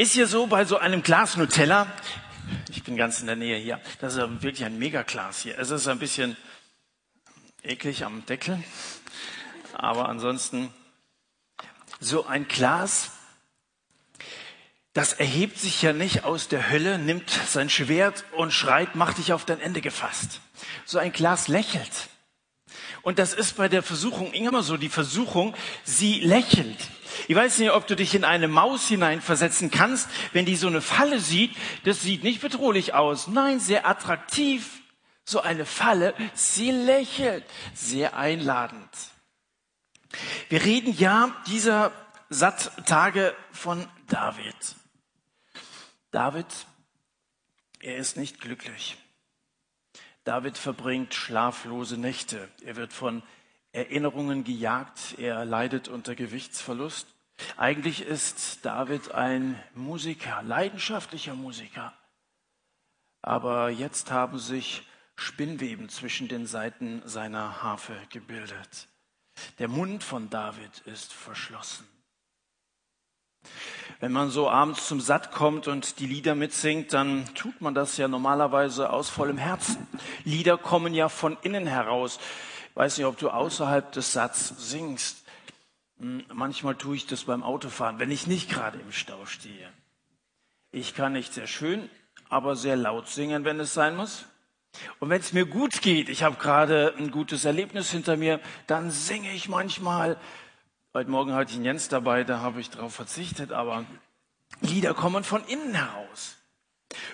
Ist hier so bei so einem Glas Nutella, ich bin ganz in der Nähe hier, das ist wirklich ein Megaglas hier. Es ist ein bisschen eklig am Deckel, aber ansonsten so ein Glas, das erhebt sich ja nicht aus der Hölle, nimmt sein Schwert und schreit, mach dich auf dein Ende gefasst. So ein Glas lächelt. Und das ist bei der Versuchung immer so, die Versuchung, sie lächelt. Ich weiß nicht, ob du dich in eine Maus hineinversetzen kannst, wenn die so eine Falle sieht. Das sieht nicht bedrohlich aus. Nein, sehr attraktiv. So eine Falle. Sie lächelt. Sehr einladend. Wir reden ja dieser Satt-Tage von David. David, er ist nicht glücklich. David verbringt schlaflose Nächte. Er wird von Erinnerungen gejagt. Er leidet unter Gewichtsverlust. Eigentlich ist David ein Musiker, leidenschaftlicher Musiker. Aber jetzt haben sich Spinnweben zwischen den Seiten seiner Harfe gebildet. Der Mund von David ist verschlossen. Wenn man so abends zum Satt kommt und die Lieder mitsingt, dann tut man das ja normalerweise aus vollem Herzen. Lieder kommen ja von innen heraus. Ich weiß nicht, ob du außerhalb des Satz singst. Hm, manchmal tue ich das beim Autofahren, wenn ich nicht gerade im Stau stehe. Ich kann nicht sehr schön, aber sehr laut singen, wenn es sein muss. Und wenn es mir gut geht, ich habe gerade ein gutes Erlebnis hinter mir, dann singe ich manchmal Heute Morgen hatte ich einen Jens dabei, da habe ich darauf verzichtet, aber Lieder kommen von innen heraus.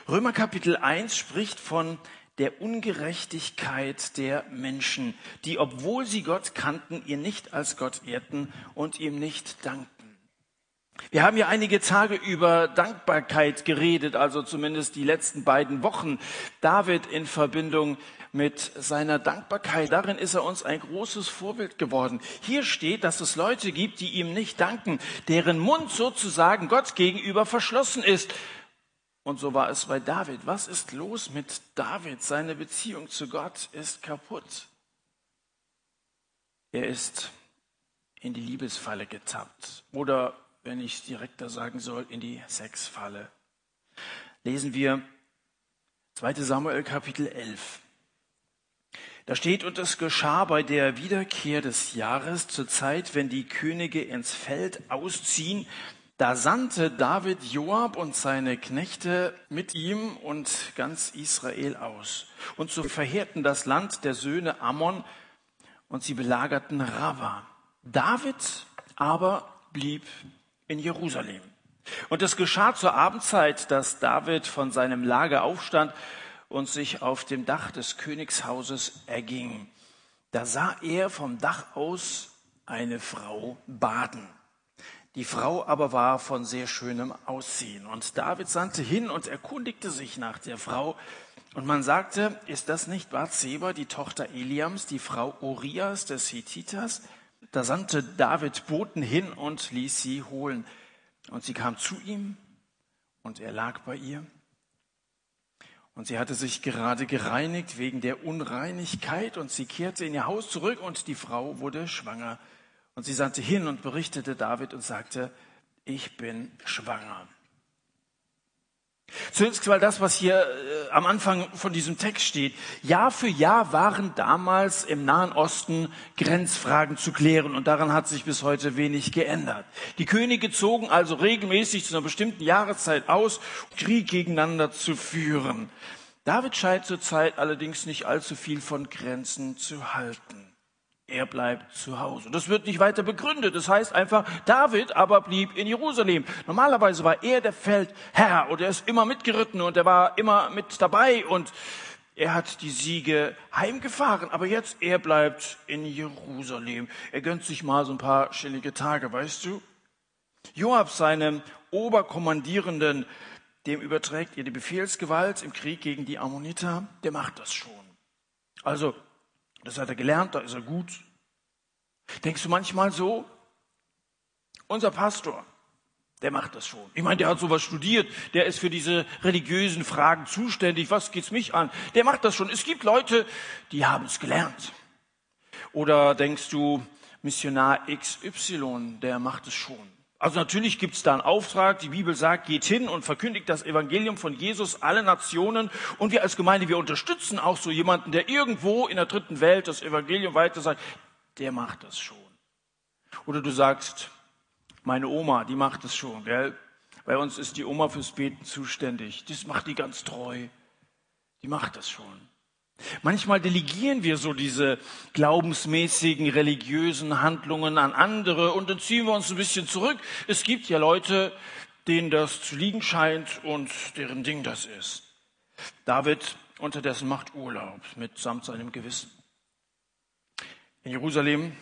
Römer Kapitel 1 spricht von der Ungerechtigkeit der Menschen, die, obwohl sie Gott kannten, ihn nicht als Gott ehrten und ihm nicht dankten. Wir haben ja einige Tage über Dankbarkeit geredet, also zumindest die letzten beiden Wochen. David in Verbindung mit seiner Dankbarkeit. Darin ist er uns ein großes Vorbild geworden. Hier steht, dass es Leute gibt, die ihm nicht danken, deren Mund sozusagen Gott gegenüber verschlossen ist. Und so war es bei David. Was ist los mit David? Seine Beziehung zu Gott ist kaputt. Er ist in die Liebesfalle getappt. Oder, wenn ich direkter sagen soll, in die Sexfalle. Lesen wir 2 Samuel Kapitel 11. Da steht, und es geschah bei der Wiederkehr des Jahres zur Zeit, wenn die Könige ins Feld ausziehen, da sandte David Joab und seine Knechte mit ihm und ganz Israel aus. Und so verheerten das Land der Söhne Ammon und sie belagerten Rava. David aber blieb in Jerusalem. Und es geschah zur Abendzeit, dass David von seinem Lager aufstand und sich auf dem Dach des Königshauses erging. Da sah er vom Dach aus eine Frau baden. Die Frau aber war von sehr schönem Aussehen. Und David sandte hin und erkundigte sich nach der Frau. Und man sagte, ist das nicht Bathseba, die Tochter Eliams, die Frau Urias des Hethiters? Da sandte David Boten hin und ließ sie holen. Und sie kam zu ihm und er lag bei ihr. Und sie hatte sich gerade gereinigt wegen der Unreinigkeit und sie kehrte in ihr Haus zurück und die Frau wurde schwanger. Und sie sandte hin und berichtete David und sagte, ich bin schwanger. Zunächst mal das, was hier äh, am Anfang von diesem Text steht. Jahr für Jahr waren damals im Nahen Osten Grenzfragen zu klären und daran hat sich bis heute wenig geändert. Die Könige zogen also regelmäßig zu einer bestimmten Jahreszeit aus, Krieg gegeneinander zu führen. David scheint zurzeit allerdings nicht allzu viel von Grenzen zu halten. Er bleibt zu Hause. Das wird nicht weiter begründet. Das heißt einfach, David aber blieb in Jerusalem. Normalerweise war er der Feldherr und er ist immer mitgeritten und er war immer mit dabei und er hat die Siege heimgefahren. Aber jetzt, er bleibt in Jerusalem. Er gönnt sich mal so ein paar chillige Tage, weißt du? Joab, seinem Oberkommandierenden, dem überträgt ihr die Befehlsgewalt im Krieg gegen die Ammoniter. Der macht das schon. Also, das hat er gelernt, da ist er gut. Denkst du manchmal so? Unser Pastor, der macht das schon. Ich meine, der hat sowas studiert, der ist für diese religiösen Fragen zuständig. Was geht's mich an? Der macht das schon. Es gibt Leute, die haben es gelernt. Oder denkst du, Missionar XY, der macht es schon. Also natürlich gibt es da einen Auftrag. Die Bibel sagt, geht hin und verkündigt das Evangelium von Jesus alle Nationen. Und wir als Gemeinde, wir unterstützen auch so jemanden, der irgendwo in der dritten Welt das Evangelium weiter sagt. Der macht das schon. Oder du sagst, meine Oma, die macht das schon. Gell? Bei uns ist die Oma fürs Beten zuständig. Das macht die ganz treu. Die macht das schon. Manchmal delegieren wir so diese glaubensmäßigen, religiösen Handlungen an andere und dann ziehen wir uns ein bisschen zurück. Es gibt ja Leute, denen das zu liegen scheint und deren Ding das ist. David unterdessen macht Urlaub mitsamt seinem Gewissen. In Jerusalem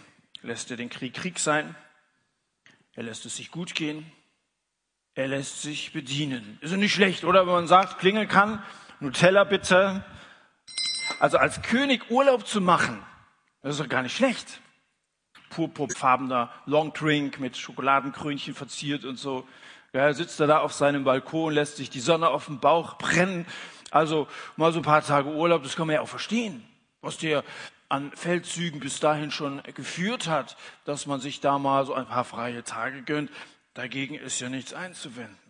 lässt er den Krieg Krieg sein. Er lässt es sich gut gehen. Er lässt sich bedienen. Ist ja nicht schlecht, oder? Wenn man sagt, klingeln kann, Nutella bitte, also als König Urlaub zu machen, das ist doch gar nicht schlecht. Purpurfarbener Longdrink mit Schokoladenkrönchen verziert und so. Ja, sitzt er da auf seinem Balkon, lässt sich die Sonne auf dem Bauch brennen. Also mal so ein paar Tage Urlaub, das kann man ja auch verstehen, was der an Feldzügen bis dahin schon geführt hat, dass man sich da mal so ein paar freie Tage gönnt. Dagegen ist ja nichts einzuwenden.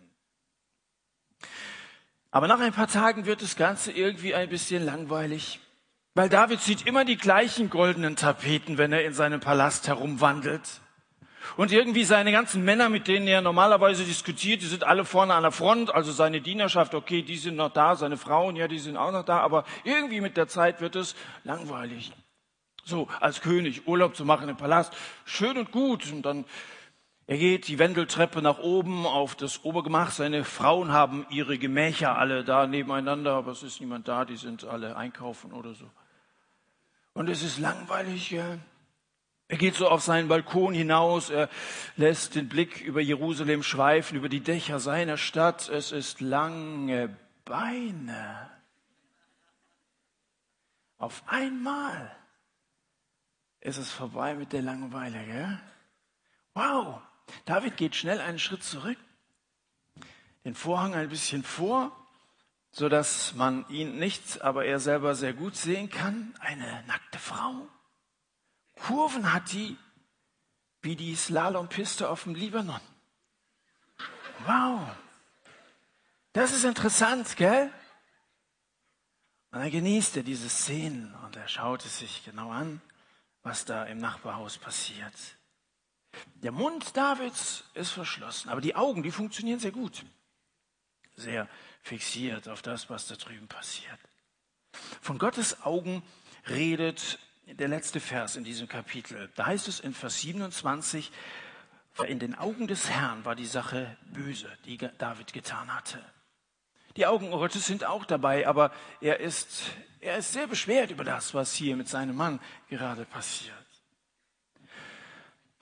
Aber nach ein paar Tagen wird das Ganze irgendwie ein bisschen langweilig, weil David sieht immer die gleichen goldenen Tapeten, wenn er in seinem Palast herumwandelt. Und irgendwie seine ganzen Männer, mit denen er normalerweise diskutiert, die sind alle vorne an der Front, also seine Dienerschaft, okay, die sind noch da, seine Frauen, ja, die sind auch noch da, aber irgendwie mit der Zeit wird es langweilig. So, als König Urlaub zu machen im Palast, schön und gut. Und dann er geht die Wendeltreppe nach oben auf das Obergemach. Seine Frauen haben ihre Gemächer alle da nebeneinander, aber es ist niemand da, die sind alle einkaufen oder so. Und es ist langweilig. Ja. Er geht so auf seinen Balkon hinaus, er lässt den Blick über Jerusalem schweifen, über die Dächer seiner Stadt. Es ist lange Beine. Auf einmal ist es vorbei mit der Langeweile. Gell? Wow, David geht schnell einen Schritt zurück, den Vorhang ein bisschen vor, so dass man ihn nicht, aber er selber sehr gut sehen kann. Eine nackte Frau. Kurven hat die, wie die Slalompiste auf dem Libanon. Wow. Das ist interessant, gell? Und dann genießt er diese Szenen und er schaut es sich genau an, was da im Nachbarhaus passiert. Der Mund Davids ist verschlossen, aber die Augen, die funktionieren sehr gut. Sehr fixiert auf das, was da drüben passiert. Von Gottes Augen redet der letzte Vers in diesem Kapitel. Da heißt es in Vers 27, in den Augen des Herrn war die Sache böse, die David getan hatte. Die Augen Gottes sind auch dabei, aber er ist, er ist sehr beschwert über das, was hier mit seinem Mann gerade passiert.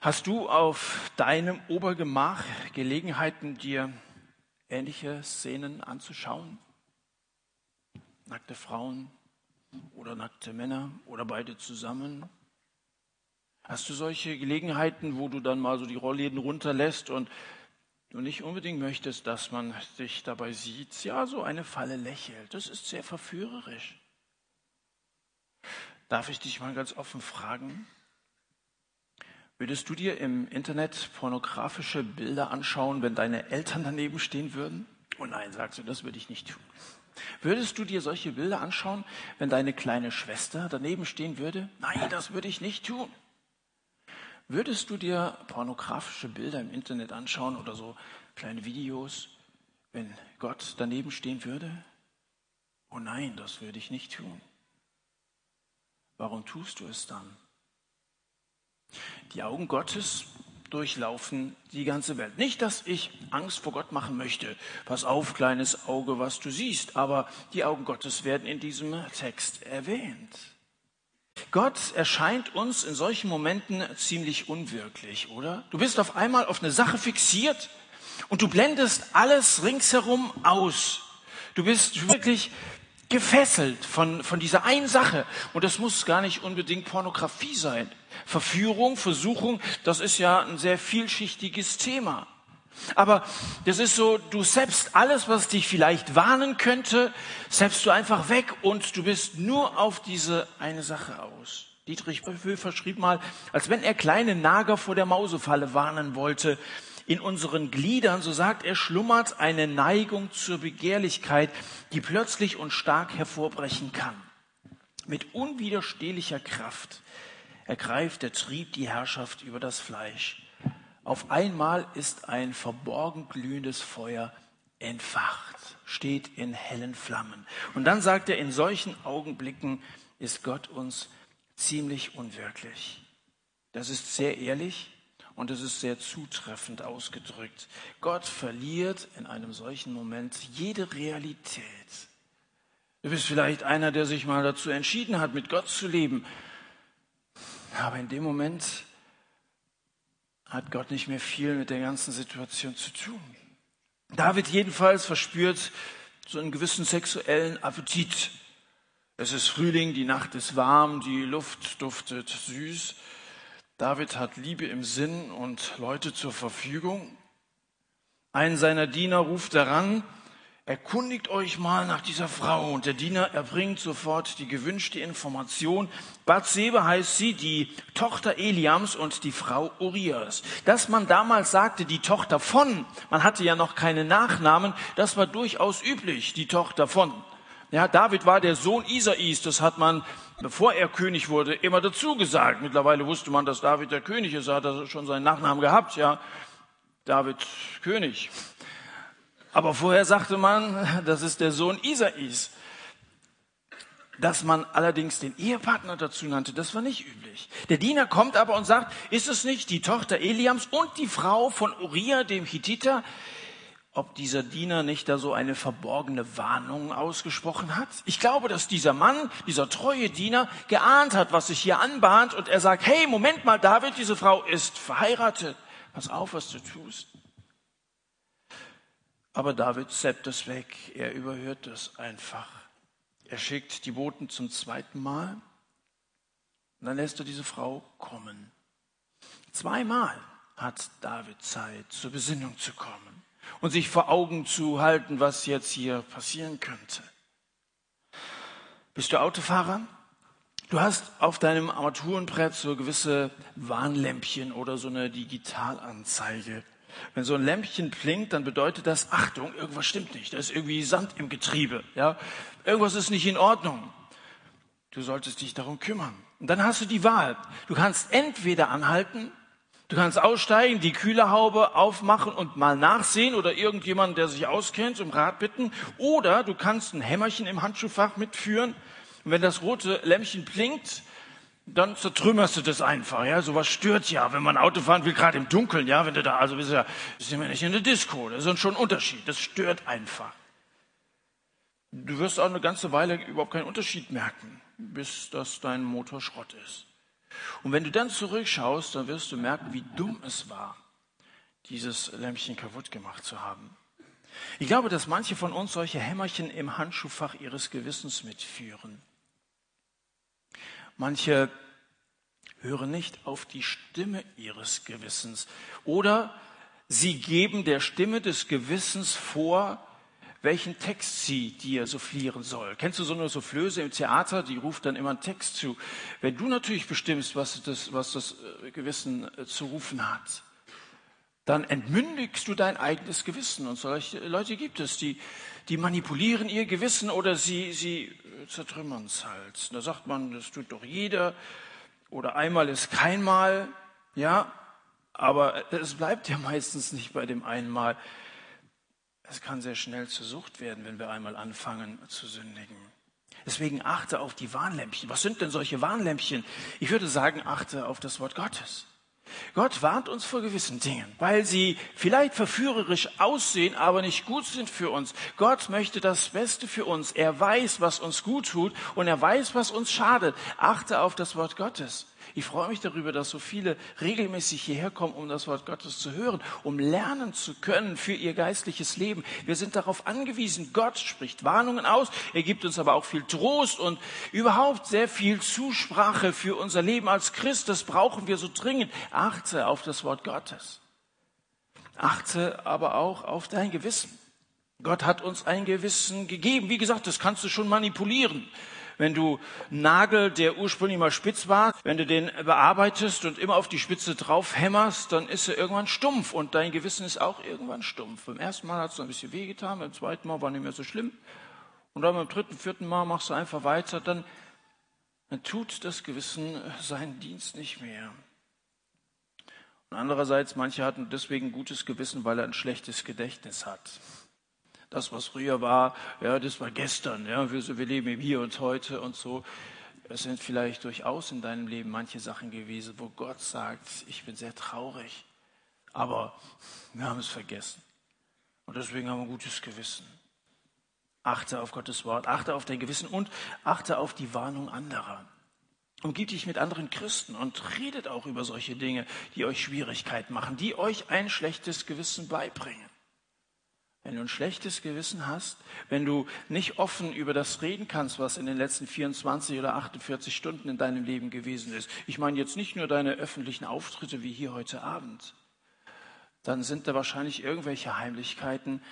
Hast du auf deinem Obergemach Gelegenheiten, dir ähnliche Szenen anzuschauen? Nackte Frauen oder nackte Männer oder beide zusammen? Hast du solche Gelegenheiten, wo du dann mal so die Rollläden runterlässt und du nicht unbedingt möchtest, dass man dich dabei sieht? Ja, so eine Falle lächelt. Das ist sehr verführerisch. Darf ich dich mal ganz offen fragen? Würdest du dir im Internet pornografische Bilder anschauen, wenn deine Eltern daneben stehen würden? Oh nein, sagst du, das würde ich nicht tun. Würdest du dir solche Bilder anschauen, wenn deine kleine Schwester daneben stehen würde? Nein, das würde ich nicht tun. Würdest du dir pornografische Bilder im Internet anschauen oder so kleine Videos, wenn Gott daneben stehen würde? Oh nein, das würde ich nicht tun. Warum tust du es dann? Die Augen Gottes durchlaufen die ganze Welt. Nicht, dass ich Angst vor Gott machen möchte. Pass auf, kleines Auge, was du siehst. Aber die Augen Gottes werden in diesem Text erwähnt. Gott erscheint uns in solchen Momenten ziemlich unwirklich, oder? Du bist auf einmal auf eine Sache fixiert und du blendest alles ringsherum aus. Du bist wirklich gefesselt von, von dieser einen Sache. Und das muss gar nicht unbedingt Pornografie sein. Verführung, Versuchung, das ist ja ein sehr vielschichtiges Thema. Aber das ist so, du selbst alles, was dich vielleicht warnen könnte, selbst du einfach weg und du bist nur auf diese eine Sache aus. Dietrich Höfer schrieb mal, als wenn er kleine Nager vor der Mausefalle warnen wollte. In unseren Gliedern, so sagt er, schlummert eine Neigung zur Begehrlichkeit, die plötzlich und stark hervorbrechen kann. Mit unwiderstehlicher Kraft ergreift der Trieb die Herrschaft über das Fleisch. Auf einmal ist ein verborgen glühendes Feuer entfacht, steht in hellen Flammen. Und dann sagt er, in solchen Augenblicken ist Gott uns ziemlich unwirklich. Das ist sehr ehrlich und es ist sehr zutreffend ausgedrückt. Gott verliert in einem solchen Moment jede Realität. Du bist vielleicht einer, der sich mal dazu entschieden hat, mit Gott zu leben. Aber in dem Moment hat Gott nicht mehr viel mit der ganzen Situation zu tun. David jedenfalls verspürt so einen gewissen sexuellen Appetit. Es ist Frühling, die Nacht ist warm, die Luft duftet süß. David hat Liebe im Sinn und Leute zur Verfügung. Einen seiner Diener ruft daran, erkundigt euch mal nach dieser Frau. Und der Diener erbringt sofort die gewünschte Information. Bathseba heißt sie, die Tochter Eliams und die Frau Urias. Dass man damals sagte, die Tochter von, man hatte ja noch keine Nachnamen, das war durchaus üblich, die Tochter von. Ja, David war der Sohn Isais, das hat man, bevor er König wurde, immer dazu gesagt. Mittlerweile wusste man, dass David der König ist, er hat also schon seinen Nachnamen gehabt, ja. David König. Aber vorher sagte man, das ist der Sohn Isais. Dass man allerdings den Ehepartner dazu nannte, das war nicht üblich. Der Diener kommt aber und sagt, ist es nicht die Tochter Eliams und die Frau von Uriah, dem Hittiter? Ob dieser Diener nicht da so eine verborgene Warnung ausgesprochen hat? Ich glaube, dass dieser Mann, dieser treue Diener, geahnt hat, was sich hier anbahnt und er sagt, hey, Moment mal, David, diese Frau ist verheiratet. Pass auf, was du tust. Aber David zappt es weg. Er überhört das einfach. Er schickt die Boten zum zweiten Mal. Und dann lässt er diese Frau kommen. Zweimal hat David Zeit, zur Besinnung zu kommen und sich vor Augen zu halten, was jetzt hier passieren könnte. Bist du Autofahrer? Du hast auf deinem Armaturenbrett so gewisse Warnlämpchen oder so eine Digitalanzeige. Wenn so ein Lämpchen blinkt, dann bedeutet das, Achtung, irgendwas stimmt nicht. Da ist irgendwie Sand im Getriebe. Ja? Irgendwas ist nicht in Ordnung. Du solltest dich darum kümmern. Und dann hast du die Wahl. Du kannst entweder anhalten, du kannst aussteigen, die Kühlerhaube aufmachen und mal nachsehen oder irgendjemanden, der sich auskennt, um Rat bitten. Oder du kannst ein Hämmerchen im Handschuhfach mitführen. Und wenn das rote Lämpchen blinkt, dann zertrümmerst du das einfach, ja. Sowas stört ja, wenn man Auto fahren will, gerade im Dunkeln, ja. Wenn du da, also bist ja, sind wir nicht in der Disco. Das ist schon ein Unterschied. Das stört einfach. Du wirst auch eine ganze Weile überhaupt keinen Unterschied merken, bis das dein Motor Schrott ist. Und wenn du dann zurückschaust, dann wirst du merken, wie dumm es war, dieses Lämpchen kaputt gemacht zu haben. Ich glaube, dass manche von uns solche Hämmerchen im Handschuhfach ihres Gewissens mitführen. Manche hören nicht auf die Stimme ihres Gewissens oder sie geben der Stimme des Gewissens vor, welchen Text sie dir soufflieren soll. Kennst du so eine Soufflöse im Theater, die ruft dann immer einen Text zu. Wenn du natürlich bestimmst, was das, was das äh, Gewissen äh, zu rufen hat, dann entmündigst du dein eigenes Gewissen. Und solche Leute gibt es, die, die manipulieren ihr Gewissen oder sie, sie zertrümmern es halt. Da sagt man, das tut doch jeder. Oder einmal ist kein Mal. Ja, aber es bleibt ja meistens nicht bei dem einmal. Es kann sehr schnell zur Sucht werden, wenn wir einmal anfangen zu sündigen. Deswegen achte auf die Warnlämpchen. Was sind denn solche Warnlämpchen? Ich würde sagen, achte auf das Wort Gottes. Gott warnt uns vor gewissen Dingen, weil sie vielleicht verführerisch aussehen, aber nicht gut sind für uns. Gott möchte das Beste für uns. Er weiß, was uns gut tut und er weiß, was uns schadet. Achte auf das Wort Gottes. Ich freue mich darüber, dass so viele regelmäßig hierher kommen, um das Wort Gottes zu hören, um lernen zu können für ihr geistliches Leben. Wir sind darauf angewiesen. Gott spricht Warnungen aus. Er gibt uns aber auch viel Trost und überhaupt sehr viel Zusprache für unser Leben als Christ. Das brauchen wir so dringend. Achte auf das Wort Gottes. Achte aber auch auf dein Gewissen. Gott hat uns ein Gewissen gegeben. Wie gesagt, das kannst du schon manipulieren. Wenn du Nagel, der ursprünglich mal spitz war, wenn du den bearbeitest und immer auf die Spitze drauf hämmerst, dann ist er irgendwann stumpf und dein Gewissen ist auch irgendwann stumpf. Beim ersten Mal hat es ein bisschen wehgetan, beim zweiten Mal war nicht mehr so schlimm. Und dann beim dritten, vierten Mal machst du einfach weiter, dann, dann tut das Gewissen seinen Dienst nicht mehr. Und andererseits, manche hatten deswegen gutes Gewissen, weil er ein schlechtes Gedächtnis hat. Das, was früher war, ja, das war gestern. Ja, wir, wir leben im Hier und Heute und so. Es sind vielleicht durchaus in deinem Leben manche Sachen gewesen, wo Gott sagt, ich bin sehr traurig, aber wir haben es vergessen. Und deswegen haben wir ein gutes Gewissen. Achte auf Gottes Wort, achte auf dein Gewissen und achte auf die Warnung anderer. Umgib dich mit anderen Christen und redet auch über solche Dinge, die euch Schwierigkeiten machen, die euch ein schlechtes Gewissen beibringen. Wenn du ein schlechtes Gewissen hast, wenn du nicht offen über das reden kannst, was in den letzten 24 oder 48 Stunden in deinem Leben gewesen ist, ich meine jetzt nicht nur deine öffentlichen Auftritte wie hier heute Abend, dann sind da wahrscheinlich irgendwelche Heimlichkeiten,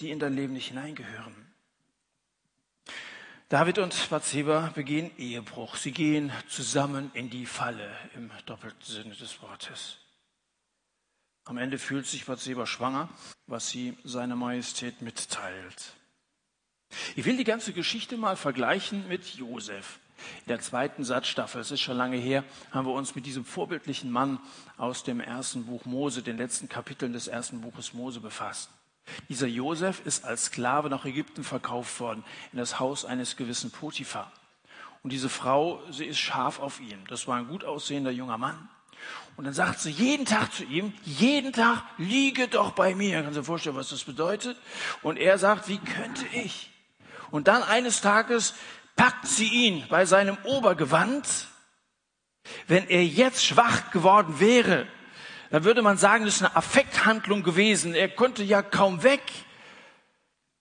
die in dein Leben nicht hineingehören. David und Bathseba begehen Ehebruch. Sie gehen zusammen in die Falle im doppelten Sinne des Wortes. Am Ende fühlt sich Bathseba schwanger, was sie seiner Majestät mitteilt. Ich will die ganze Geschichte mal vergleichen mit Josef. In der zweiten Satzstaffel, es ist schon lange her, haben wir uns mit diesem vorbildlichen Mann aus dem ersten Buch Mose, den letzten Kapiteln des ersten Buches Mose befasst. Dieser Josef ist als Sklave nach Ägypten verkauft worden, in das Haus eines gewissen Potiphar. Und diese Frau, sie ist scharf auf ihn. Das war ein gut aussehender junger Mann. Und dann sagt sie jeden Tag zu ihm, jeden Tag liege doch bei mir. Kannst du dir vorstellen, was das bedeutet? Und er sagt, wie könnte ich? Und dann eines Tages packt sie ihn bei seinem Obergewand. Wenn er jetzt schwach geworden wäre, dann würde man sagen, das ist eine Affekthandlung gewesen. Er konnte ja kaum weg.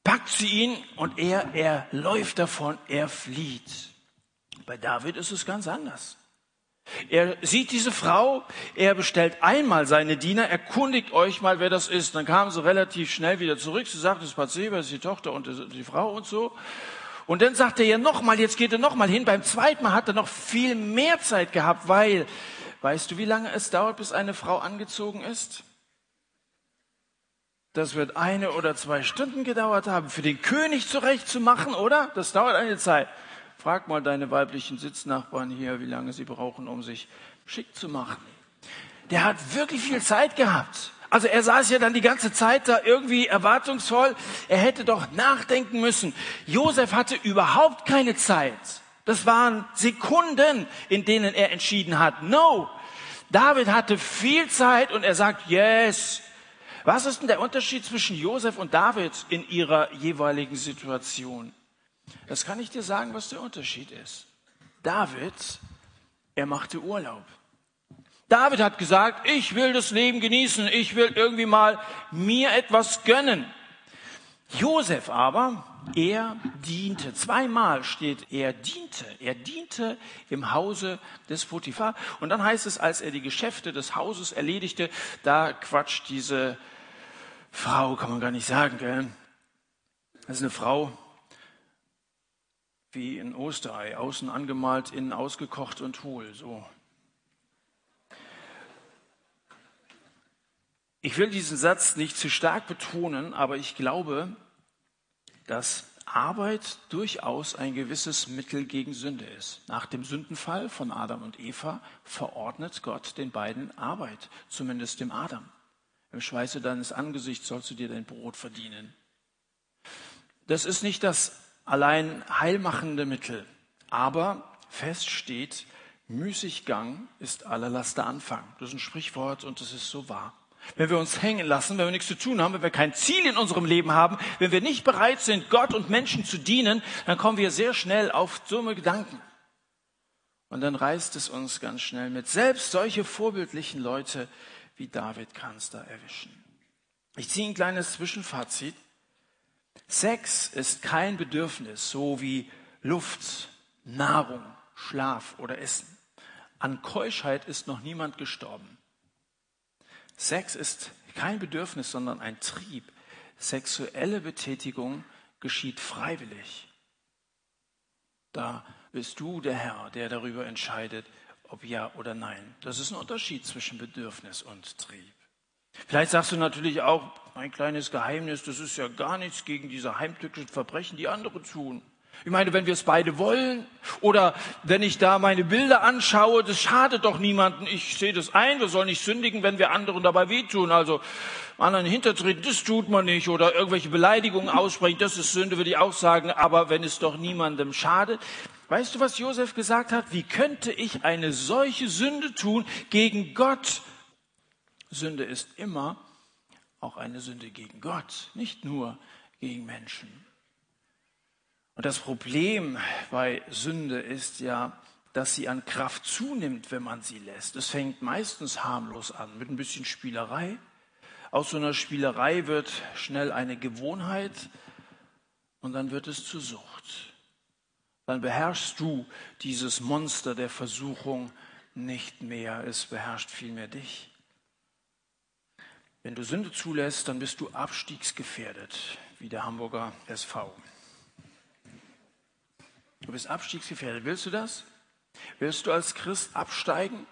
Packt sie ihn und er, er läuft davon, er flieht. Bei David ist es ganz anders. Er sieht diese Frau, er bestellt einmal seine Diener, erkundigt euch mal, wer das ist. Dann kamen sie relativ schnell wieder zurück. Sie sagt, es ist Bathseba, das ist die Tochter und die Frau und so. Und dann sagt er ja nochmal, jetzt geht er nochmal hin. Beim zweiten Mal hat er noch viel mehr Zeit gehabt, weil Weißt du, wie lange es dauert, bis eine Frau angezogen ist? Das wird eine oder zwei Stunden gedauert haben, für den König zurechtzumachen, oder? Das dauert eine Zeit. Frag mal deine weiblichen Sitznachbarn hier, wie lange sie brauchen, um sich schick zu machen. Der hat wirklich viel Zeit gehabt. Also er saß ja dann die ganze Zeit da irgendwie erwartungsvoll. Er hätte doch nachdenken müssen. Josef hatte überhaupt keine Zeit. Das waren Sekunden, in denen er entschieden hat. No. David hatte viel Zeit und er sagt, yes. Was ist denn der Unterschied zwischen Josef und David in ihrer jeweiligen Situation? Das kann ich dir sagen, was der Unterschied ist. David, er machte Urlaub. David hat gesagt, ich will das Leben genießen, ich will irgendwie mal mir etwas gönnen. Josef aber, er diente. Zweimal steht, er diente. Er diente im Hause des Potiphar. Und dann heißt es, als er die Geschäfte des Hauses erledigte, da quatscht diese Frau, kann man gar nicht sagen, gell? Das ist eine Frau wie ein Osterei, außen angemalt, innen ausgekocht und hohl, so. Ich will diesen Satz nicht zu stark betonen, aber ich glaube, dass Arbeit durchaus ein gewisses Mittel gegen Sünde ist. Nach dem Sündenfall von Adam und Eva verordnet Gott den beiden Arbeit, zumindest dem Adam. Im Schweiße deines Angesichts sollst du dir dein Brot verdienen. Das ist nicht das allein heilmachende Mittel, aber fest steht, Müßiggang ist aller Laster Anfang. Das ist ein Sprichwort und das ist so wahr. Wenn wir uns hängen lassen, wenn wir nichts zu tun haben, wenn wir kein Ziel in unserem Leben haben, wenn wir nicht bereit sind, Gott und Menschen zu dienen, dann kommen wir sehr schnell auf dumme Gedanken. Und dann reißt es uns ganz schnell mit. Selbst solche vorbildlichen Leute wie David kann da erwischen. Ich ziehe ein kleines Zwischenfazit. Sex ist kein Bedürfnis, so wie Luft, Nahrung, Schlaf oder Essen. An Keuschheit ist noch niemand gestorben. Sex ist kein Bedürfnis, sondern ein Trieb. Sexuelle Betätigung geschieht freiwillig. Da bist du der Herr, der darüber entscheidet, ob ja oder nein. Das ist ein Unterschied zwischen Bedürfnis und Trieb. Vielleicht sagst du natürlich auch, ein kleines Geheimnis, das ist ja gar nichts gegen diese heimtückischen Verbrechen, die andere tun. Ich meine, wenn wir es beide wollen oder wenn ich da meine Bilder anschaue, das schadet doch niemanden. Ich sehe das ein, wir sollen nicht sündigen, wenn wir anderen dabei wehtun. Also anderen hintertreten, das tut man nicht oder irgendwelche Beleidigungen aussprechen, das ist Sünde, würde ich auch sagen. Aber wenn es doch niemandem schadet, weißt du, was Josef gesagt hat? Wie könnte ich eine solche Sünde tun gegen Gott? Sünde ist immer auch eine Sünde gegen Gott, nicht nur gegen Menschen. Und das Problem bei Sünde ist ja, dass sie an Kraft zunimmt, wenn man sie lässt. Es fängt meistens harmlos an, mit ein bisschen Spielerei. Aus so einer Spielerei wird schnell eine Gewohnheit und dann wird es zur Sucht. Dann beherrschst du dieses Monster der Versuchung nicht mehr, es beherrscht vielmehr dich. Wenn du Sünde zulässt, dann bist du abstiegsgefährdet, wie der Hamburger SV. Du bist abstiegsgefährdet. Willst du das? Willst du als Christ absteigen?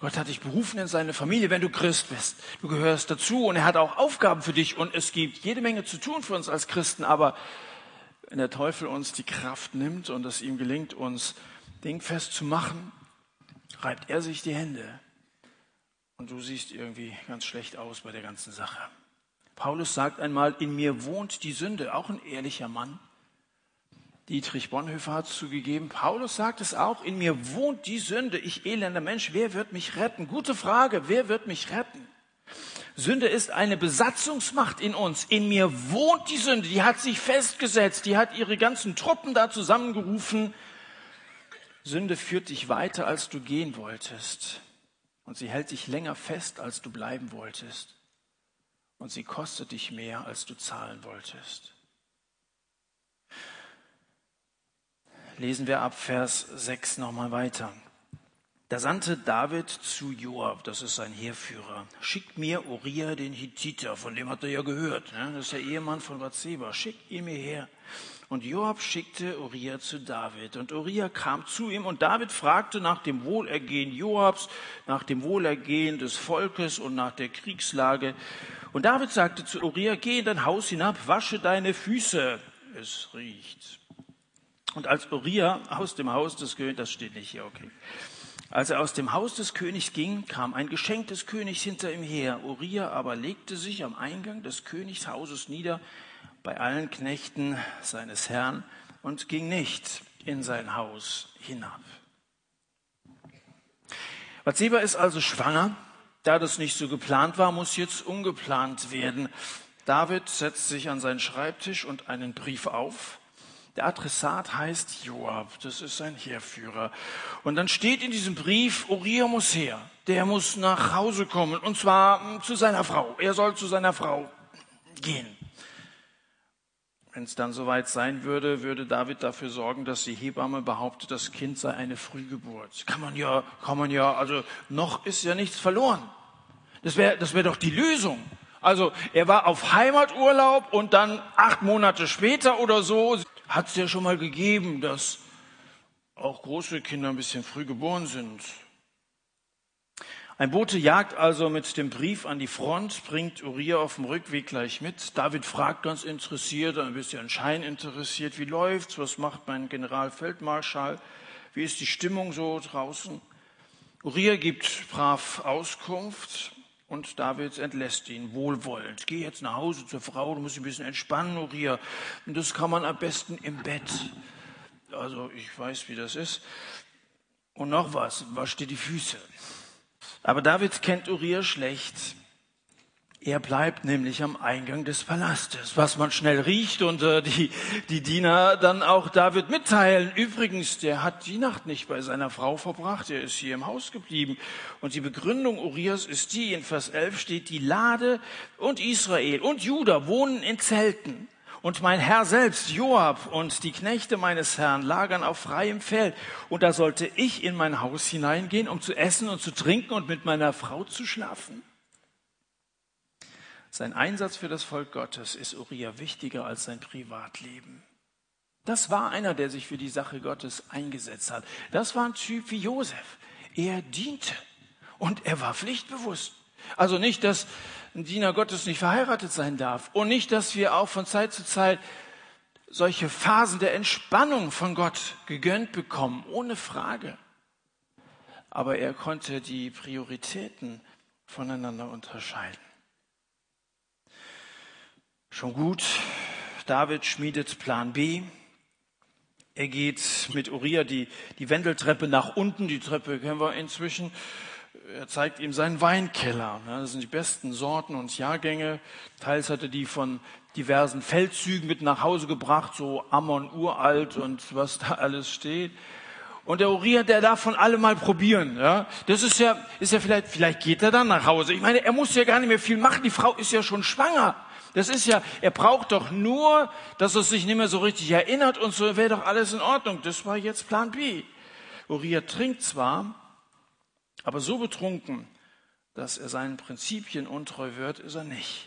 Gott hat dich berufen in seine Familie, wenn du Christ bist. Du gehörst dazu und er hat auch Aufgaben für dich und es gibt jede Menge zu tun für uns als Christen. Aber wenn der Teufel uns die Kraft nimmt und es ihm gelingt, uns dingfest zu machen, reibt er sich die Hände. Und du siehst irgendwie ganz schlecht aus bei der ganzen Sache. Paulus sagt einmal, in mir wohnt die Sünde, auch ein ehrlicher Mann. Dietrich Bonhoeffer hat es zugegeben. Paulus sagt es auch, in mir wohnt die Sünde. Ich elender Mensch, wer wird mich retten? Gute Frage, wer wird mich retten? Sünde ist eine Besatzungsmacht in uns. In mir wohnt die Sünde, die hat sich festgesetzt, die hat ihre ganzen Truppen da zusammengerufen. Sünde führt dich weiter, als du gehen wolltest. Und sie hält dich länger fest, als du bleiben wolltest. Und sie kostet dich mehr, als du zahlen wolltest. lesen wir ab Vers 6 nochmal weiter. Da sandte David zu Joab, das ist sein Heerführer, schickt mir Uriah den Hittiter, von dem hat er ja gehört, ne? das ist der Ehemann von Bathseba, schickt ihn mir her. Und Joab schickte Uriah zu David. Und Uriah kam zu ihm und David fragte nach dem Wohlergehen Joabs, nach dem Wohlergehen des Volkes und nach der Kriegslage. Und David sagte zu Uriah, geh in dein Haus hinab, wasche deine Füße. Es riecht. Und als Uriah aus dem Haus des Königs, das steht nicht hier, okay. Als er aus dem Haus des Königs ging, kam ein Geschenk des Königs hinter ihm her. Uriah aber legte sich am Eingang des Königshauses nieder bei allen Knechten seines Herrn und ging nicht in sein Haus hinab. Bathseba ist also schwanger. Da das nicht so geplant war, muss jetzt ungeplant werden. David setzt sich an seinen Schreibtisch und einen Brief auf. Der Adressat heißt Joab, das ist sein Heerführer. Und dann steht in diesem Brief, Uriah muss her, der muss nach Hause kommen, und zwar hm, zu seiner Frau. Er soll zu seiner Frau gehen. Wenn es dann soweit sein würde, würde David dafür sorgen, dass die Hebamme behauptet, das Kind sei eine Frühgeburt. Kann man ja, kann man ja, also noch ist ja nichts verloren. Das wäre das wäre doch die Lösung. Also er war auf Heimaturlaub und dann acht Monate später oder so hat es ja schon mal gegeben, dass auch große Kinder ein bisschen früh geboren sind. Ein Bote jagt also mit dem Brief an die Front, bringt Uriah auf dem Rückweg gleich mit. David fragt ganz interessiert, ein bisschen Schein interessiert, wie läuft's, was macht mein Generalfeldmarschall, wie ist die Stimmung so draußen? Uriah gibt brav Auskunft und David entlässt ihn wohlwollend. Geh jetzt nach Hause zur Frau, du musst ein bisschen entspannen, Uriah. Und das kann man am besten im Bett. Also ich weiß, wie das ist. Und noch was, wasch dir die Füße. Aber David kennt Uriah schlecht. Er bleibt nämlich am Eingang des Palastes, was man schnell riecht und äh, die, die Diener dann auch David mitteilen. Übrigens, der hat die Nacht nicht bei seiner Frau verbracht, er ist hier im Haus geblieben. Und die Begründung Urias ist die, in Vers 11 steht, die Lade und Israel und Juda wohnen in Zelten. Und mein Herr selbst, Joab, und die Knechte meines Herrn lagern auf freiem Feld. Und da sollte ich in mein Haus hineingehen, um zu essen und zu trinken und mit meiner Frau zu schlafen. Sein Einsatz für das Volk Gottes ist Uriah wichtiger als sein Privatleben. Das war einer, der sich für die Sache Gottes eingesetzt hat. Das war ein Typ wie Josef. Er diente und er war pflichtbewusst. Also nicht, dass ein Diener Gottes nicht verheiratet sein darf und nicht, dass wir auch von Zeit zu Zeit solche Phasen der Entspannung von Gott gegönnt bekommen, ohne Frage. Aber er konnte die Prioritäten voneinander unterscheiden. Schon gut, David schmiedet Plan B. Er geht mit Uriah die, die Wendeltreppe nach unten. Die Treppe kennen wir inzwischen. Er zeigt ihm seinen Weinkeller. Das sind die besten Sorten und Jahrgänge. Teils hat er die von diversen Feldzügen mit nach Hause gebracht, so Ammon uralt und was da alles steht. Und der Uriah, der darf von allem mal probieren. Ja? Das ist ja, ist ja vielleicht, vielleicht geht er dann nach Hause. Ich meine, er muss ja gar nicht mehr viel machen. Die Frau ist ja schon schwanger. Das ist ja, er braucht doch nur, dass er sich nicht mehr so richtig erinnert und so wäre doch alles in Ordnung. Das war jetzt Plan B. Uriah trinkt zwar, aber so betrunken, dass er seinen Prinzipien untreu wird, ist er nicht.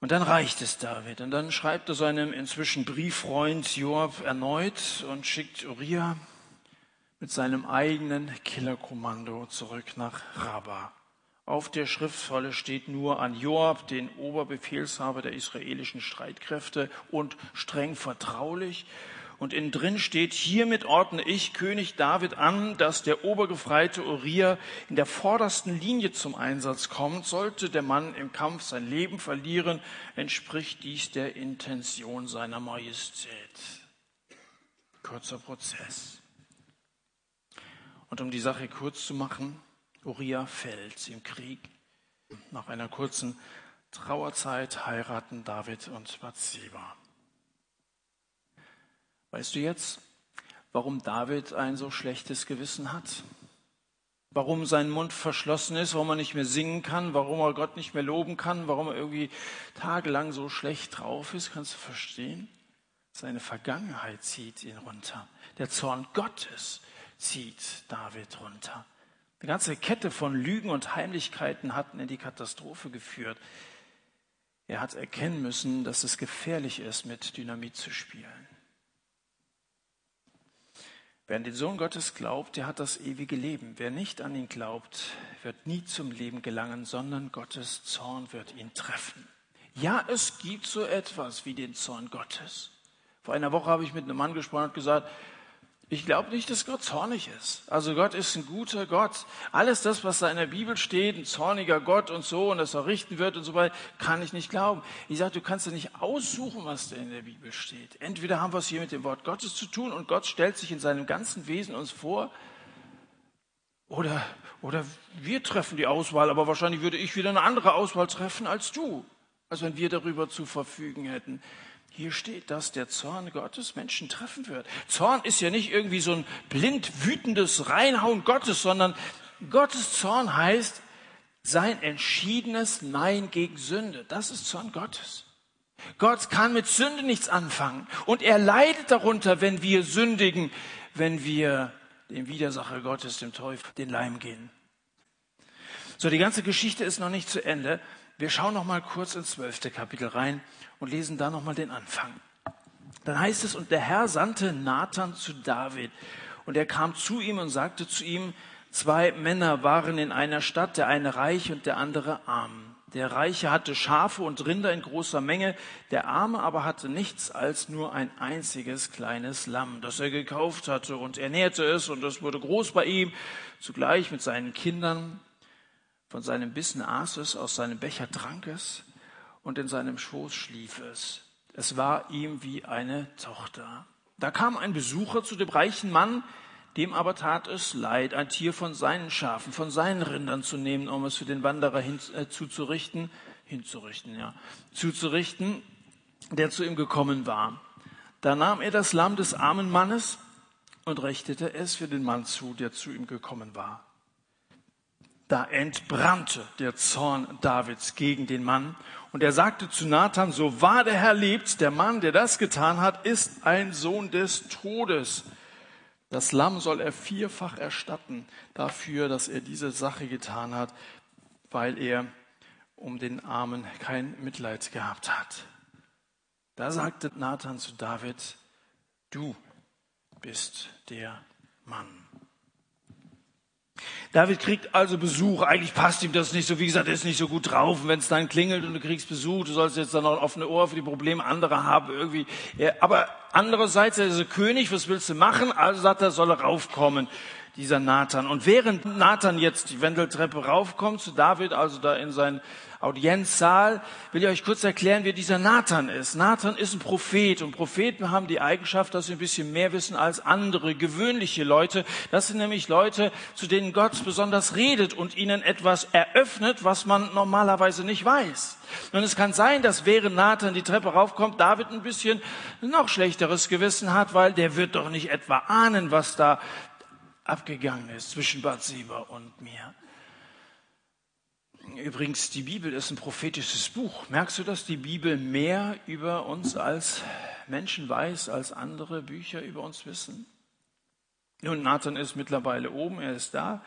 Und dann reicht es David. Und dann schreibt er seinem inzwischen Brieffreund Joab erneut und schickt Uriah mit seinem eigenen Killerkommando zurück nach Rabbah. Auf der Schriftrolle steht nur an Joab, den Oberbefehlshaber der israelischen Streitkräfte, und streng vertraulich. Und innen drin steht, hiermit ordne ich König David an, dass der obergefreite Uriah in der vordersten Linie zum Einsatz kommt. Sollte der Mann im Kampf sein Leben verlieren, entspricht dies der Intention seiner Majestät. Kurzer Prozess. Und um die Sache kurz zu machen, Uriah fällt im Krieg. Nach einer kurzen Trauerzeit heiraten David und Bathseba. Weißt du jetzt, warum David ein so schlechtes Gewissen hat? Warum sein Mund verschlossen ist, warum er nicht mehr singen kann, warum er Gott nicht mehr loben kann, warum er irgendwie tagelang so schlecht drauf ist, kannst du verstehen? Seine Vergangenheit zieht ihn runter. Der Zorn Gottes zieht David runter. Eine ganze Kette von Lügen und Heimlichkeiten hatten in die Katastrophe geführt. Er hat erkennen müssen, dass es gefährlich ist, mit Dynamit zu spielen. Wer an den Sohn Gottes glaubt, der hat das ewige Leben. Wer nicht an ihn glaubt, wird nie zum Leben gelangen, sondern Gottes Zorn wird ihn treffen. Ja, es gibt so etwas wie den Zorn Gottes. Vor einer Woche habe ich mit einem Mann gesprochen und gesagt, ich glaube nicht, dass Gott zornig ist. Also Gott ist ein guter Gott. Alles das, was da in der Bibel steht, ein zorniger Gott und so und dass er richten wird und so weiter, kann ich nicht glauben. Ich sage, du kannst ja nicht aussuchen, was da in der Bibel steht. Entweder haben wir es hier mit dem Wort Gottes zu tun und Gott stellt sich in seinem ganzen Wesen uns vor, oder, oder wir treffen die Auswahl, aber wahrscheinlich würde ich wieder eine andere Auswahl treffen als du, als wenn wir darüber zu verfügen hätten. Hier steht, dass der Zorn Gottes Menschen treffen wird. Zorn ist ja nicht irgendwie so ein blind wütendes Reinhauen Gottes, sondern Gottes Zorn heißt sein entschiedenes Nein gegen Sünde. Das ist Zorn Gottes. Gott kann mit Sünde nichts anfangen und er leidet darunter, wenn wir sündigen, wenn wir dem Widersacher Gottes, dem Teufel, den Leim gehen. So, die ganze Geschichte ist noch nicht zu Ende. Wir schauen noch mal kurz ins zwölfte Kapitel rein und lesen da noch mal den Anfang. Dann heißt es, und der Herr sandte Nathan zu David. Und er kam zu ihm und sagte zu ihm, zwei Männer waren in einer Stadt, der eine reich und der andere arm. Der Reiche hatte Schafe und Rinder in großer Menge, der Arme aber hatte nichts als nur ein einziges kleines Lamm, das er gekauft hatte und ernährte es und es wurde groß bei ihm, zugleich mit seinen Kindern von seinem Bissen aß es, aus seinem Becher trank es und in seinem Schoß schlief es. Es war ihm wie eine Tochter. Da kam ein Besucher zu dem reichen Mann, dem aber tat es leid, ein Tier von seinen Schafen, von seinen Rindern zu nehmen, um es für den Wanderer hin, äh, zuzurichten, hinzurichten, ja, zuzurichten, der zu ihm gekommen war. Da nahm er das Lamm des armen Mannes und richtete es für den Mann zu, der zu ihm gekommen war. Da entbrannte der Zorn Davids gegen den Mann und er sagte zu Nathan, so wahr der Herr lebt, der Mann, der das getan hat, ist ein Sohn des Todes. Das Lamm soll er vierfach erstatten dafür, dass er diese Sache getan hat, weil er um den Armen kein Mitleid gehabt hat. Da sagte Nathan zu David, du bist der Mann. David kriegt also Besuch. Eigentlich passt ihm das nicht so. Wie gesagt, er ist nicht so gut drauf. Und wenn es dann klingelt und du kriegst Besuch, du sollst jetzt dann noch ein offene Ohr für die Probleme anderer haben irgendwie. Aber andererseits, er ist König. Was willst du machen? Also sagt er, soll er raufkommen dieser Nathan. Und während Nathan jetzt die Wendeltreppe raufkommt zu David, also da in seinen Audienzsaal, will ich euch kurz erklären, wer dieser Nathan ist. Nathan ist ein Prophet und Propheten haben die Eigenschaft, dass sie ein bisschen mehr wissen als andere gewöhnliche Leute. Das sind nämlich Leute, zu denen Gott besonders redet und ihnen etwas eröffnet, was man normalerweise nicht weiß. Und es kann sein, dass während Nathan die Treppe raufkommt, David ein bisschen noch schlechteres Gewissen hat, weil der wird doch nicht etwa ahnen, was da abgegangen ist zwischen Bathseba und mir. Übrigens, die Bibel ist ein prophetisches Buch. Merkst du, dass die Bibel mehr über uns als Menschen weiß, als andere Bücher über uns wissen? Nun, Nathan ist mittlerweile oben, er ist da.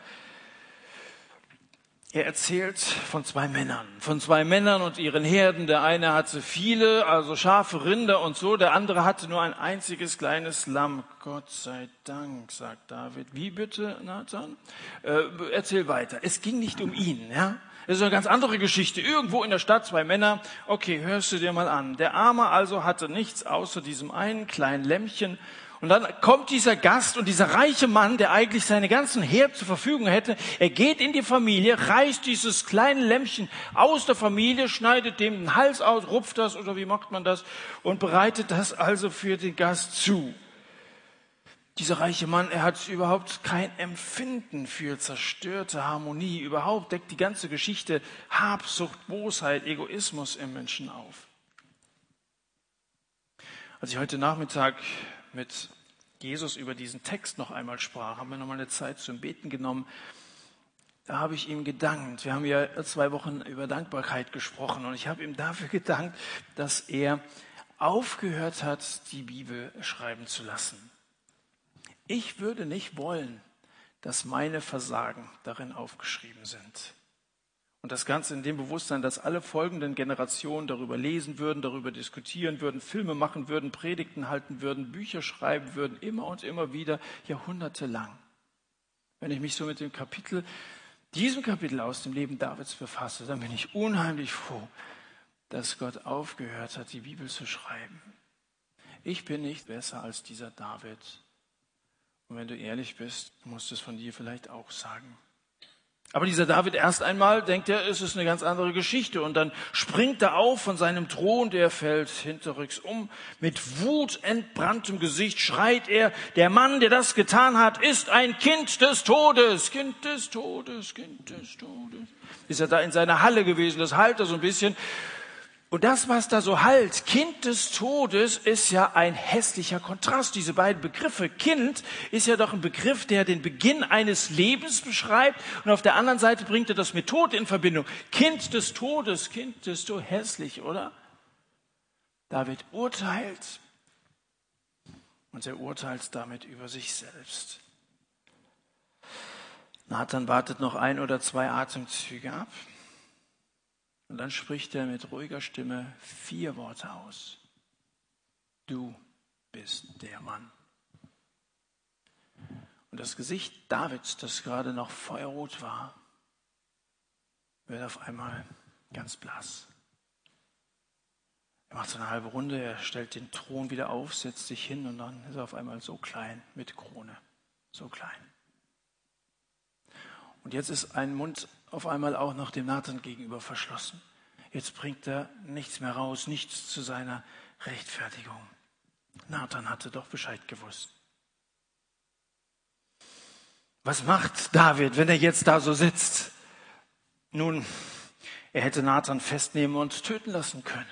Er erzählt von zwei Männern, von zwei Männern und ihren Herden. Der eine hatte viele, also Schafe, Rinder und so. Der andere hatte nur ein einziges kleines Lamm. Gott sei Dank, sagt David. Wie bitte, Nathan? Äh, erzähl weiter. Es ging nicht um ihn, ja? Das ist eine ganz andere Geschichte. Irgendwo in der Stadt zwei Männer. Okay, hörst du dir mal an. Der Arme also hatte nichts außer diesem einen kleinen Lämmchen und dann kommt dieser Gast und dieser reiche Mann, der eigentlich seine ganzen Herd zur Verfügung hätte, er geht in die Familie, reißt dieses kleine Lämmchen aus der Familie, schneidet dem den Hals aus, rupft das oder wie macht man das und bereitet das also für den Gast zu. Dieser reiche Mann, er hat überhaupt kein Empfinden für zerstörte Harmonie. Überhaupt deckt die ganze Geschichte Habsucht, Bosheit, Egoismus im Menschen auf. Als ich heute Nachmittag mit Jesus über diesen Text noch einmal sprach, haben wir noch mal eine Zeit zum Beten genommen. Da habe ich ihm gedankt. Wir haben ja zwei Wochen über Dankbarkeit gesprochen und ich habe ihm dafür gedankt, dass er aufgehört hat, die Bibel schreiben zu lassen. Ich würde nicht wollen, dass meine Versagen darin aufgeschrieben sind. Und das Ganze in dem Bewusstsein, dass alle folgenden Generationen darüber lesen würden, darüber diskutieren würden, Filme machen würden, Predigten halten würden, Bücher schreiben würden, immer und immer wieder, jahrhundertelang. Wenn ich mich so mit dem Kapitel, diesem Kapitel aus dem Leben Davids befasse, dann bin ich unheimlich froh, dass Gott aufgehört hat, die Bibel zu schreiben. Ich bin nicht besser als dieser David. Und wenn du ehrlich bist, musst du es von dir vielleicht auch sagen. Aber dieser David erst einmal denkt er, es ist eine ganz andere Geschichte. Und dann springt er auf von seinem Thron, der fällt hinterrücks um. Mit wutentbranntem Gesicht schreit er, der Mann, der das getan hat, ist ein Kind des Todes. Kind des Todes, Kind des Todes. Ist er da in seiner Halle gewesen, das halt er so ein bisschen. Und das, was da so halt, Kind des Todes, ist ja ein hässlicher Kontrast. Diese beiden Begriffe. Kind ist ja doch ein Begriff, der den Beginn eines Lebens beschreibt. Und auf der anderen Seite bringt er das mit Tod in Verbindung. Kind des Todes, Kind des Todes, hässlich, oder? David urteilt. Und er urteilt damit über sich selbst. Nathan wartet noch ein oder zwei Atemzüge ab. Und dann spricht er mit ruhiger Stimme vier Worte aus. Du bist der Mann. Und das Gesicht Davids, das gerade noch feuerrot war, wird auf einmal ganz blass. Er macht so eine halbe Runde, er stellt den Thron wieder auf, setzt sich hin und dann ist er auf einmal so klein mit Krone. So klein. Und jetzt ist ein Mund auf einmal auch noch dem Nathan gegenüber verschlossen. Jetzt bringt er nichts mehr raus, nichts zu seiner Rechtfertigung. Nathan hatte doch Bescheid gewusst. Was macht David, wenn er jetzt da so sitzt? Nun, er hätte Nathan festnehmen und töten lassen können.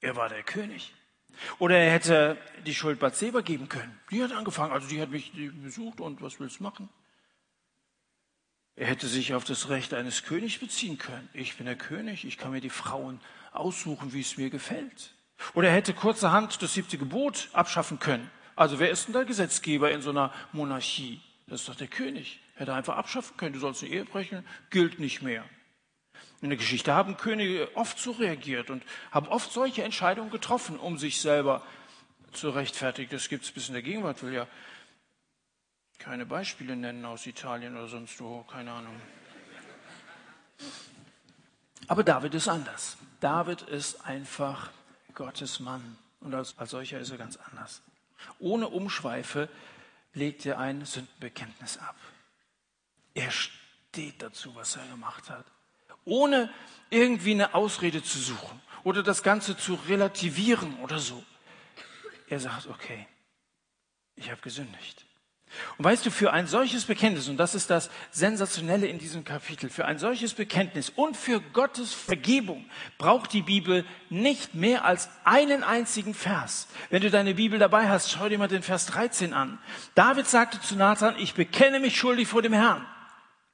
Er war der König. Oder er hätte die Schuld Bathseba geben können. Die hat angefangen, also die hat mich besucht und was willst du machen? Er hätte sich auf das Recht eines Königs beziehen können. Ich bin der König, ich kann mir die Frauen aussuchen, wie es mir gefällt. Oder er hätte kurzerhand das siebte Gebot abschaffen können. Also wer ist denn der Gesetzgeber in so einer Monarchie? Das ist doch der König. Er hätte einfach abschaffen können. Du sollst eine Ehe brechen, gilt nicht mehr. In der Geschichte haben Könige oft so reagiert und haben oft solche Entscheidungen getroffen, um sich selber zu rechtfertigen. Das gibt es bis in der Gegenwart, will ja keine Beispiele nennen aus Italien oder sonst wo, keine Ahnung. Aber David ist anders. David ist einfach Gottes Mann und als, als solcher ist er ganz anders. Ohne Umschweife legt er ein Sündenbekenntnis ab. Er steht dazu, was er gemacht hat. Ohne irgendwie eine Ausrede zu suchen oder das Ganze zu relativieren oder so. Er sagt, okay, ich habe gesündigt. Und weißt du, für ein solches Bekenntnis, und das ist das Sensationelle in diesem Kapitel, für ein solches Bekenntnis und für Gottes Vergebung braucht die Bibel nicht mehr als einen einzigen Vers. Wenn du deine Bibel dabei hast, schau dir mal den Vers 13 an. David sagte zu Nathan, ich bekenne mich schuldig vor dem Herrn.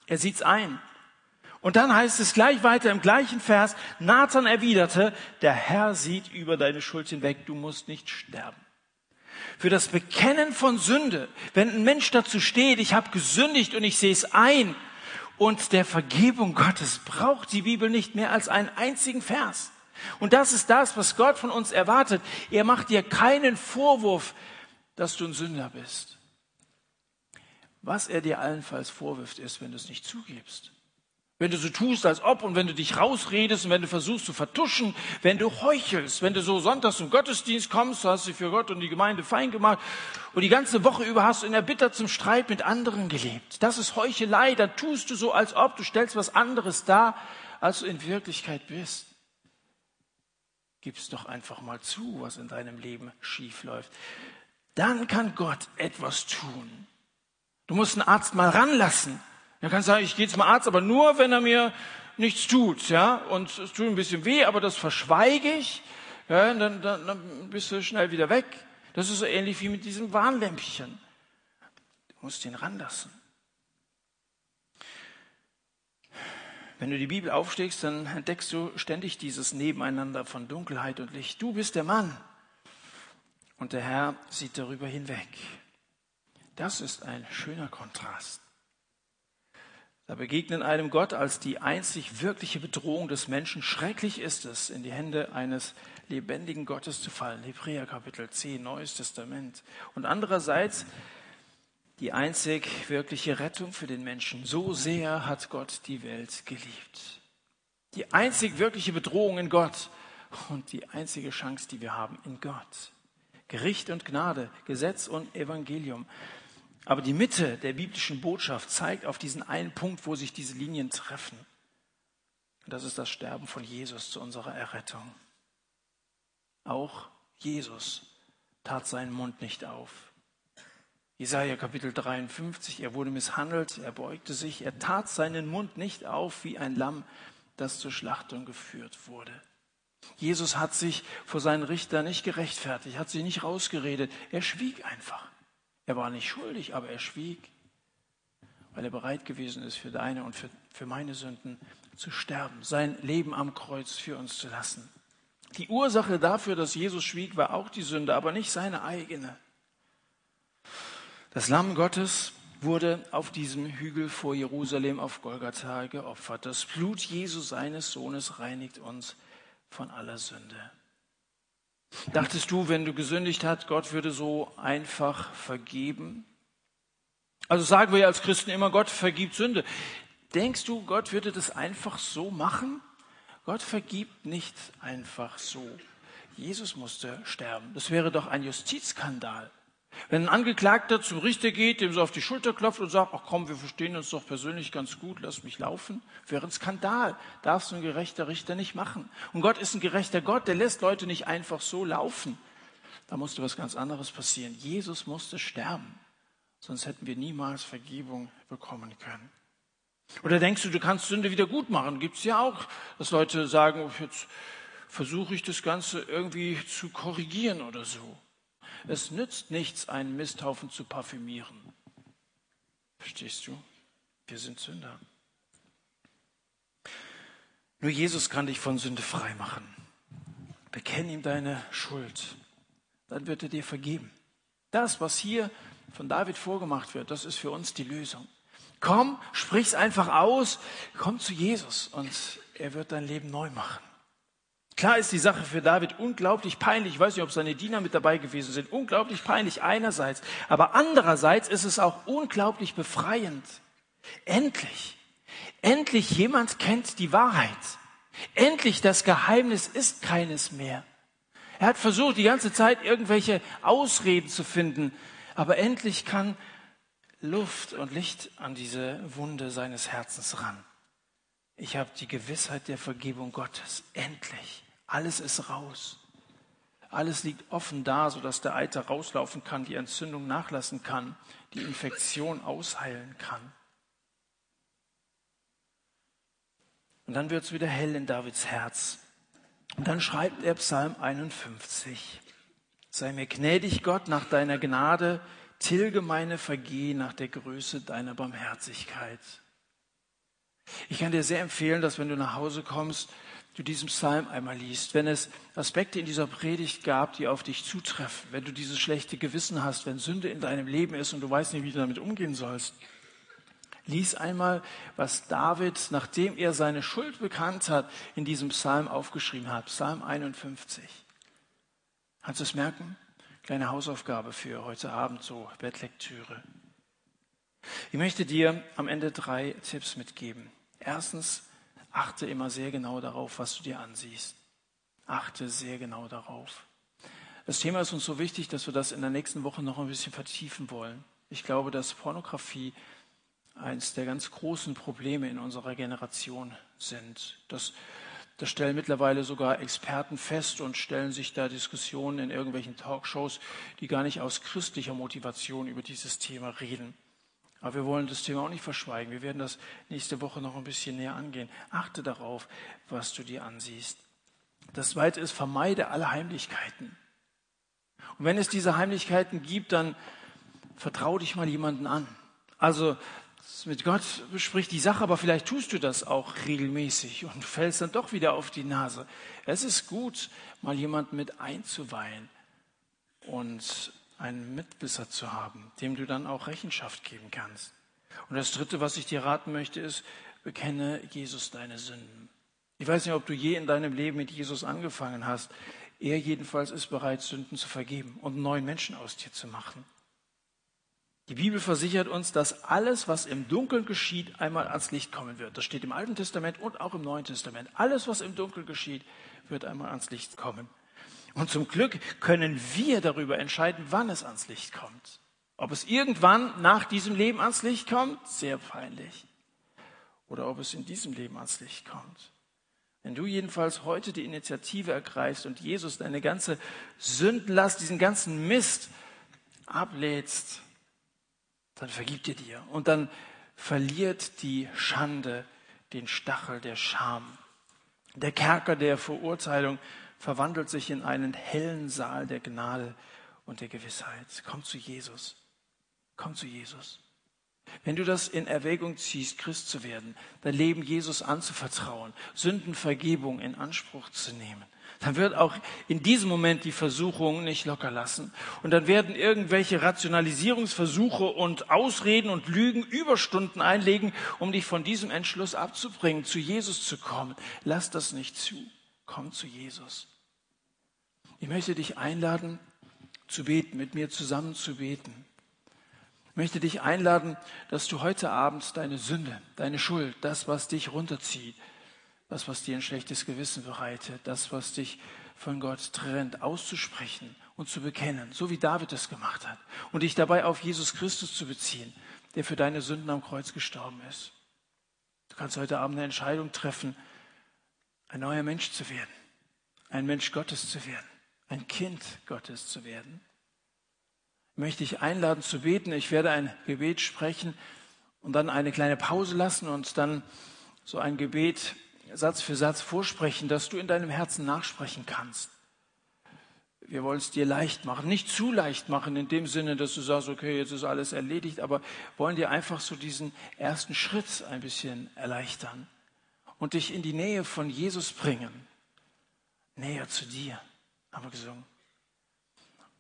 Er sieht's ein. Und dann heißt es gleich weiter im gleichen Vers, Nathan erwiderte, der Herr sieht über deine Schuld hinweg, du musst nicht sterben für das Bekennen von Sünde, wenn ein Mensch dazu steht, ich habe gesündigt und ich sehe es ein, und der Vergebung Gottes braucht die Bibel nicht mehr als einen einzigen Vers. Und das ist das, was Gott von uns erwartet. Er macht dir keinen Vorwurf, dass du ein Sünder bist. Was er dir allenfalls vorwirft, ist, wenn du es nicht zugibst. Wenn du so tust, als ob und wenn du dich rausredest und wenn du versuchst zu vertuschen, wenn du heuchelst, wenn du so sonntags zum Gottesdienst kommst, du hast dich für Gott und die Gemeinde fein gemacht und die ganze Woche über hast du in der Bitter zum Streit mit anderen gelebt. Das ist Heuchelei, dann tust du so, als ob du stellst was anderes dar, als du in Wirklichkeit bist. Gib's doch einfach mal zu, was in deinem Leben schief läuft. Dann kann Gott etwas tun. Du musst einen Arzt mal ranlassen. Er kann sagen, ich gehe zum Arzt, aber nur, wenn er mir nichts tut, ja, und es tut ein bisschen weh, aber das verschweige ich, ja, dann, dann, dann bist du schnell wieder weg. Das ist so ähnlich wie mit diesem Warnlämpchen. Du musst ihn ranlassen. Wenn du die Bibel aufschlägst, dann entdeckst du ständig dieses Nebeneinander von Dunkelheit und Licht. Du bist der Mann und der Herr sieht darüber hinweg. Das ist ein schöner Kontrast. Da begegnen einem Gott als die einzig wirkliche Bedrohung des Menschen. Schrecklich ist es, in die Hände eines lebendigen Gottes zu fallen. Hebräer Kapitel 10, Neues Testament. Und andererseits die einzig wirkliche Rettung für den Menschen. So sehr hat Gott die Welt geliebt. Die einzig wirkliche Bedrohung in Gott und die einzige Chance, die wir haben in Gott. Gericht und Gnade, Gesetz und Evangelium. Aber die Mitte der biblischen Botschaft zeigt auf diesen einen Punkt, wo sich diese Linien treffen. Und das ist das Sterben von Jesus zu unserer Errettung. Auch Jesus tat seinen Mund nicht auf. Jesaja Kapitel 53, er wurde misshandelt, er beugte sich, er tat seinen Mund nicht auf wie ein Lamm, das zur Schlachtung geführt wurde. Jesus hat sich vor seinen Richtern nicht gerechtfertigt, hat sich nicht rausgeredet, er schwieg einfach. Er war nicht schuldig, aber er schwieg, weil er bereit gewesen ist, für deine und für, für meine Sünden zu sterben, sein Leben am Kreuz für uns zu lassen. Die Ursache dafür, dass Jesus schwieg, war auch die Sünde, aber nicht seine eigene. Das Lamm Gottes wurde auf diesem Hügel vor Jerusalem auf Golgatha geopfert. Das Blut Jesu seines Sohnes reinigt uns von aller Sünde. Dachtest du, wenn du gesündigt hast, Gott würde so einfach vergeben? Also sagen wir ja als Christen immer, Gott vergibt Sünde. Denkst du, Gott würde das einfach so machen? Gott vergibt nicht einfach so. Jesus musste sterben. Das wäre doch ein Justizskandal. Wenn ein Angeklagter zum Richter geht, dem so auf die Schulter klopft und sagt, ach komm, wir verstehen uns doch persönlich ganz gut, lass mich laufen, wäre ein Skandal. Darf so ein gerechter Richter nicht machen. Und Gott ist ein gerechter Gott, der lässt Leute nicht einfach so laufen. Da musste was ganz anderes passieren. Jesus musste sterben. Sonst hätten wir niemals Vergebung bekommen können. Oder denkst du, du kannst Sünde wieder gut machen? Gibt es ja auch, dass Leute sagen, oh, jetzt versuche ich das Ganze irgendwie zu korrigieren oder so. Es nützt nichts, einen Misthaufen zu parfümieren. Verstehst du? Wir sind Sünder. Nur Jesus kann dich von Sünde frei machen. Bekenn ihm deine Schuld. Dann wird er dir vergeben. Das, was hier von David vorgemacht wird, das ist für uns die Lösung. Komm, sprich's einfach aus, komm zu Jesus und er wird dein Leben neu machen. Klar ist die Sache für David unglaublich peinlich. Ich weiß nicht, ob seine Diener mit dabei gewesen sind. Unglaublich peinlich einerseits. Aber andererseits ist es auch unglaublich befreiend. Endlich, endlich jemand kennt die Wahrheit. Endlich das Geheimnis ist keines mehr. Er hat versucht, die ganze Zeit irgendwelche Ausreden zu finden. Aber endlich kann Luft und Licht an diese Wunde seines Herzens ran. Ich habe die Gewissheit der Vergebung Gottes. Endlich. Alles ist raus. Alles liegt offen da, sodass der Eiter rauslaufen kann, die Entzündung nachlassen kann, die Infektion ausheilen kann. Und dann wird es wieder hell in Davids Herz. Und dann schreibt er Psalm 51. Sei mir gnädig, Gott, nach deiner Gnade, tilge meine Vergehen nach der Größe deiner Barmherzigkeit. Ich kann dir sehr empfehlen, dass wenn du nach Hause kommst, du diesen Psalm einmal liest. Wenn es Aspekte in dieser Predigt gab, die auf dich zutreffen, wenn du dieses schlechte Gewissen hast, wenn Sünde in deinem Leben ist und du weißt nicht, wie du damit umgehen sollst, lies einmal, was David, nachdem er seine Schuld bekannt hat, in diesem Psalm aufgeschrieben hat. Psalm 51. Kannst du es merken? Kleine Hausaufgabe für heute Abend, so Bettlektüre. Ich möchte dir am Ende drei Tipps mitgeben. Erstens, achte immer sehr genau darauf, was du dir ansiehst. Achte sehr genau darauf. Das Thema ist uns so wichtig, dass wir das in der nächsten Woche noch ein bisschen vertiefen wollen. Ich glaube, dass Pornografie eines der ganz großen Probleme in unserer Generation sind. Das, das stellen mittlerweile sogar Experten fest und stellen sich da Diskussionen in irgendwelchen Talkshows, die gar nicht aus christlicher Motivation über dieses Thema reden. Aber wir wollen das Thema auch nicht verschweigen. Wir werden das nächste Woche noch ein bisschen näher angehen. Achte darauf, was du dir ansiehst. Das zweite ist, vermeide alle Heimlichkeiten. Und wenn es diese Heimlichkeiten gibt, dann vertraue dich mal jemanden an. Also mit Gott besprich die Sache, aber vielleicht tust du das auch regelmäßig und fällst dann doch wieder auf die Nase. Es ist gut, mal jemanden mit einzuweihen und einen Mitwisser zu haben, dem du dann auch Rechenschaft geben kannst. Und das Dritte, was ich dir raten möchte, ist, bekenne Jesus deine Sünden. Ich weiß nicht, ob du je in deinem Leben mit Jesus angefangen hast. Er jedenfalls ist bereit, Sünden zu vergeben und einen neuen Menschen aus dir zu machen. Die Bibel versichert uns, dass alles, was im Dunkeln geschieht, einmal ans Licht kommen wird. Das steht im Alten Testament und auch im Neuen Testament. Alles, was im Dunkeln geschieht, wird einmal ans Licht kommen. Und zum Glück können wir darüber entscheiden, wann es ans Licht kommt. Ob es irgendwann nach diesem Leben ans Licht kommt, sehr peinlich. Oder ob es in diesem Leben ans Licht kommt. Wenn du jedenfalls heute die Initiative ergreifst und Jesus deine ganze Sündenlast, diesen ganzen Mist ablädst, dann vergibt er dir. Und dann verliert die Schande den Stachel der Scham. Der Kerker der Verurteilung verwandelt sich in einen hellen Saal der Gnade und der Gewissheit. Komm zu Jesus. Komm zu Jesus. Wenn du das in Erwägung ziehst, Christ zu werden, dein Leben Jesus anzuvertrauen, Sündenvergebung in Anspruch zu nehmen, dann wird auch in diesem Moment die Versuchung nicht locker lassen. Und dann werden irgendwelche Rationalisierungsversuche und Ausreden und Lügen Überstunden einlegen, um dich von diesem Entschluss abzubringen, zu Jesus zu kommen. Lass das nicht zu. Komm zu Jesus. Ich möchte dich einladen, zu beten, mit mir zusammen zu beten. Ich möchte dich einladen, dass du heute Abend deine Sünde, deine Schuld, das, was dich runterzieht, das, was dir ein schlechtes Gewissen bereitet, das, was dich von Gott trennt, auszusprechen und zu bekennen, so wie David es gemacht hat, und dich dabei auf Jesus Christus zu beziehen, der für deine Sünden am Kreuz gestorben ist. Du kannst heute Abend eine Entscheidung treffen, ein neuer Mensch zu werden, ein Mensch Gottes zu werden, ein Kind Gottes zu werden. Ich möchte dich einladen zu beten. Ich werde ein Gebet sprechen und dann eine kleine Pause lassen und dann so ein Gebet Satz für Satz vorsprechen, dass du in deinem Herzen nachsprechen kannst. Wir wollen es dir leicht machen, nicht zu leicht machen in dem Sinne, dass du sagst, okay, jetzt ist alles erledigt, aber wollen dir einfach so diesen ersten Schritt ein bisschen erleichtern und dich in die Nähe von Jesus bringen, näher zu dir, haben wir gesungen.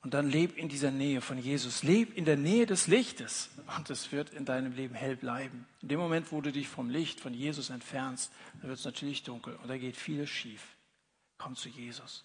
Und dann leb in dieser Nähe von Jesus. Leb in der Nähe des Lichtes. Und es wird in deinem Leben hell bleiben. In dem Moment, wo du dich vom Licht, von Jesus entfernst, dann wird es natürlich dunkel. Und da geht vieles schief. Komm zu Jesus.